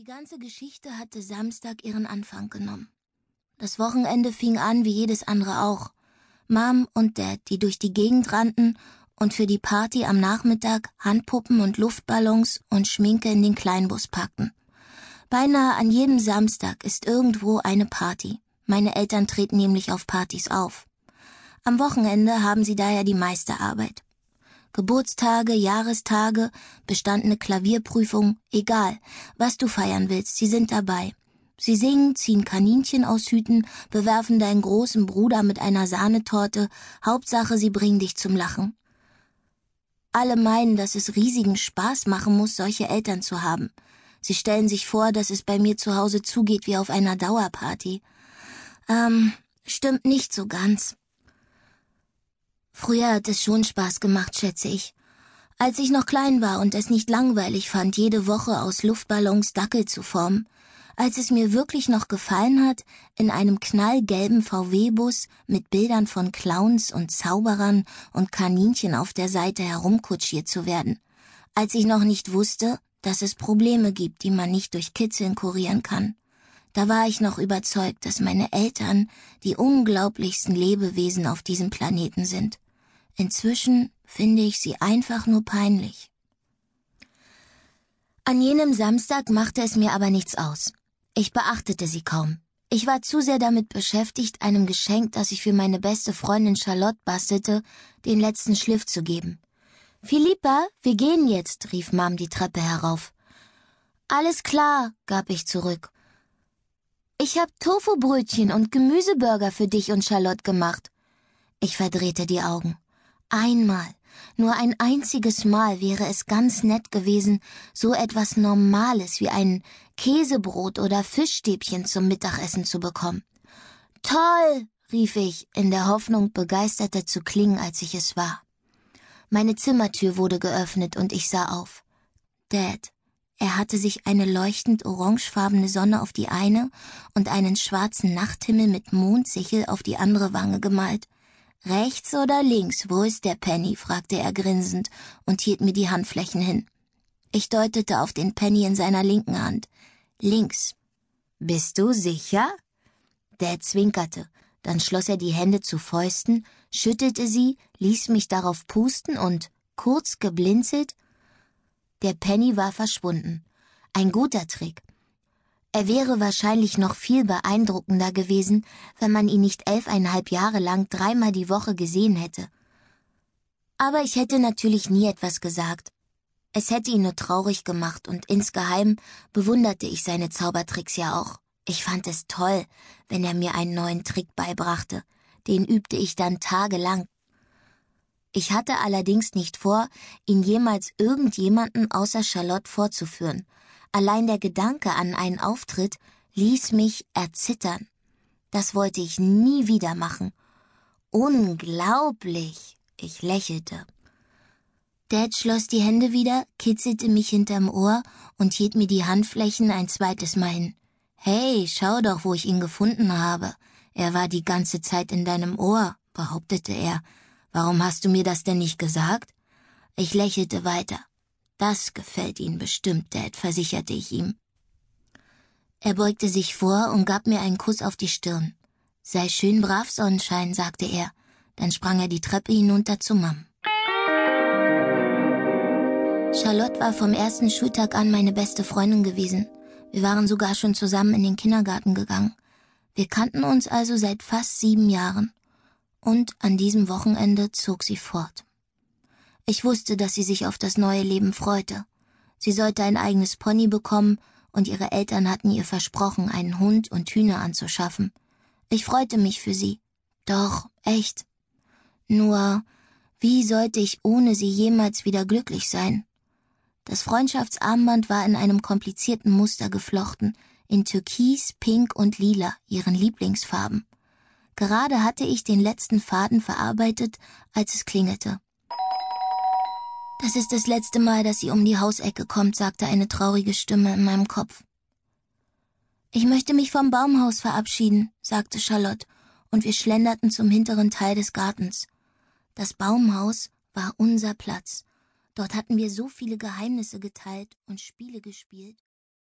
Die ganze Geschichte hatte Samstag ihren Anfang genommen. Das Wochenende fing an wie jedes andere auch. Mom und Dad, die durch die Gegend rannten und für die Party am Nachmittag Handpuppen und Luftballons und Schminke in den Kleinbus packten. Beinahe an jedem Samstag ist irgendwo eine Party. Meine Eltern treten nämlich auf Partys auf. Am Wochenende haben sie daher die meiste Arbeit. Geburtstage, Jahrestage, bestandene Klavierprüfung, egal, was du feiern willst, sie sind dabei. Sie singen, ziehen Kaninchen aus Hüten, bewerfen deinen großen Bruder mit einer Sahnetorte, Hauptsache, sie bringen dich zum Lachen. Alle meinen, dass es riesigen Spaß machen muss, solche Eltern zu haben. Sie stellen sich vor, dass es bei mir zu Hause zugeht wie auf einer Dauerparty. Ähm, stimmt nicht so ganz. Früher hat es schon Spaß gemacht, schätze ich. Als ich noch klein war und es nicht langweilig fand, jede Woche aus Luftballons Dackel zu formen, als es mir wirklich noch gefallen hat, in einem knallgelben VW-Bus mit Bildern von Clowns und Zauberern und Kaninchen auf der Seite herumkutschiert zu werden, als ich noch nicht wusste, dass es Probleme gibt, die man nicht durch Kitzeln kurieren kann. Da war ich noch überzeugt, dass meine Eltern die unglaublichsten Lebewesen auf diesem Planeten sind. Inzwischen finde ich sie einfach nur peinlich. An jenem Samstag machte es mir aber nichts aus. Ich beachtete sie kaum. Ich war zu sehr damit beschäftigt, einem Geschenk, das ich für meine beste Freundin Charlotte bastelte, den letzten Schliff zu geben. Philippa, wir gehen jetzt, rief Mom die Treppe herauf. Alles klar, gab ich zurück. Ich hab Tofubrötchen und Gemüseburger für dich und Charlotte gemacht. Ich verdrehte die Augen. Einmal, nur ein einziges Mal wäre es ganz nett gewesen, so etwas Normales wie ein Käsebrot oder Fischstäbchen zum Mittagessen zu bekommen. Toll, rief ich, in der Hoffnung, begeisterter zu klingen, als ich es war. Meine Zimmertür wurde geöffnet und ich sah auf. Dad. Er hatte sich eine leuchtend orangefarbene Sonne auf die eine und einen schwarzen Nachthimmel mit Mondsichel auf die andere Wange gemalt. Rechts oder links, wo ist der Penny? fragte er grinsend und hielt mir die Handflächen hin. Ich deutete auf den Penny in seiner linken Hand. Links. Bist du sicher? Dad zwinkerte, dann schloss er die Hände zu Fäusten, schüttelte sie, ließ mich darauf pusten und, kurz geblinzelt, der Penny war verschwunden. Ein guter Trick. Er wäre wahrscheinlich noch viel beeindruckender gewesen, wenn man ihn nicht elfeinhalb Jahre lang dreimal die Woche gesehen hätte. Aber ich hätte natürlich nie etwas gesagt. Es hätte ihn nur traurig gemacht und insgeheim bewunderte ich seine Zaubertricks ja auch. Ich fand es toll, wenn er mir einen neuen Trick beibrachte. Den übte ich dann tagelang. Ich hatte allerdings nicht vor, ihn jemals irgendjemanden außer Charlotte vorzuführen, Allein der Gedanke an einen Auftritt ließ mich erzittern. Das wollte ich nie wieder machen. Unglaublich. Ich lächelte. Dad schloss die Hände wieder, kitzelte mich hinterm Ohr und hielt mir die Handflächen ein zweites Mal hin. Hey, schau doch, wo ich ihn gefunden habe. Er war die ganze Zeit in deinem Ohr, behauptete er. Warum hast du mir das denn nicht gesagt? Ich lächelte weiter. Das gefällt Ihnen bestimmt, Dad, versicherte ich ihm. Er beugte sich vor und gab mir einen Kuss auf die Stirn. Sei schön brav, Sonnenschein, sagte er. Dann sprang er die Treppe hinunter zu Mom. Charlotte war vom ersten Schultag an meine beste Freundin gewesen. Wir waren sogar schon zusammen in den Kindergarten gegangen. Wir kannten uns also seit fast sieben Jahren. Und an diesem Wochenende zog sie fort. Ich wusste, dass sie sich auf das neue Leben freute. Sie sollte ein eigenes Pony bekommen, und ihre Eltern hatten ihr versprochen, einen Hund und Hühner anzuschaffen. Ich freute mich für sie. Doch, echt. Nur, wie sollte ich ohne sie jemals wieder glücklich sein? Das Freundschaftsarmband war in einem komplizierten Muster geflochten, in Türkis, Pink und Lila, ihren Lieblingsfarben. Gerade hatte ich den letzten Faden verarbeitet, als es klingelte. Das ist das letzte Mal, dass sie um die Hausecke kommt, sagte eine traurige Stimme in meinem Kopf. Ich möchte mich vom Baumhaus verabschieden, sagte Charlotte, und wir schlenderten zum hinteren Teil des Gartens. Das Baumhaus war unser Platz. Dort hatten wir so viele Geheimnisse geteilt und Spiele gespielt.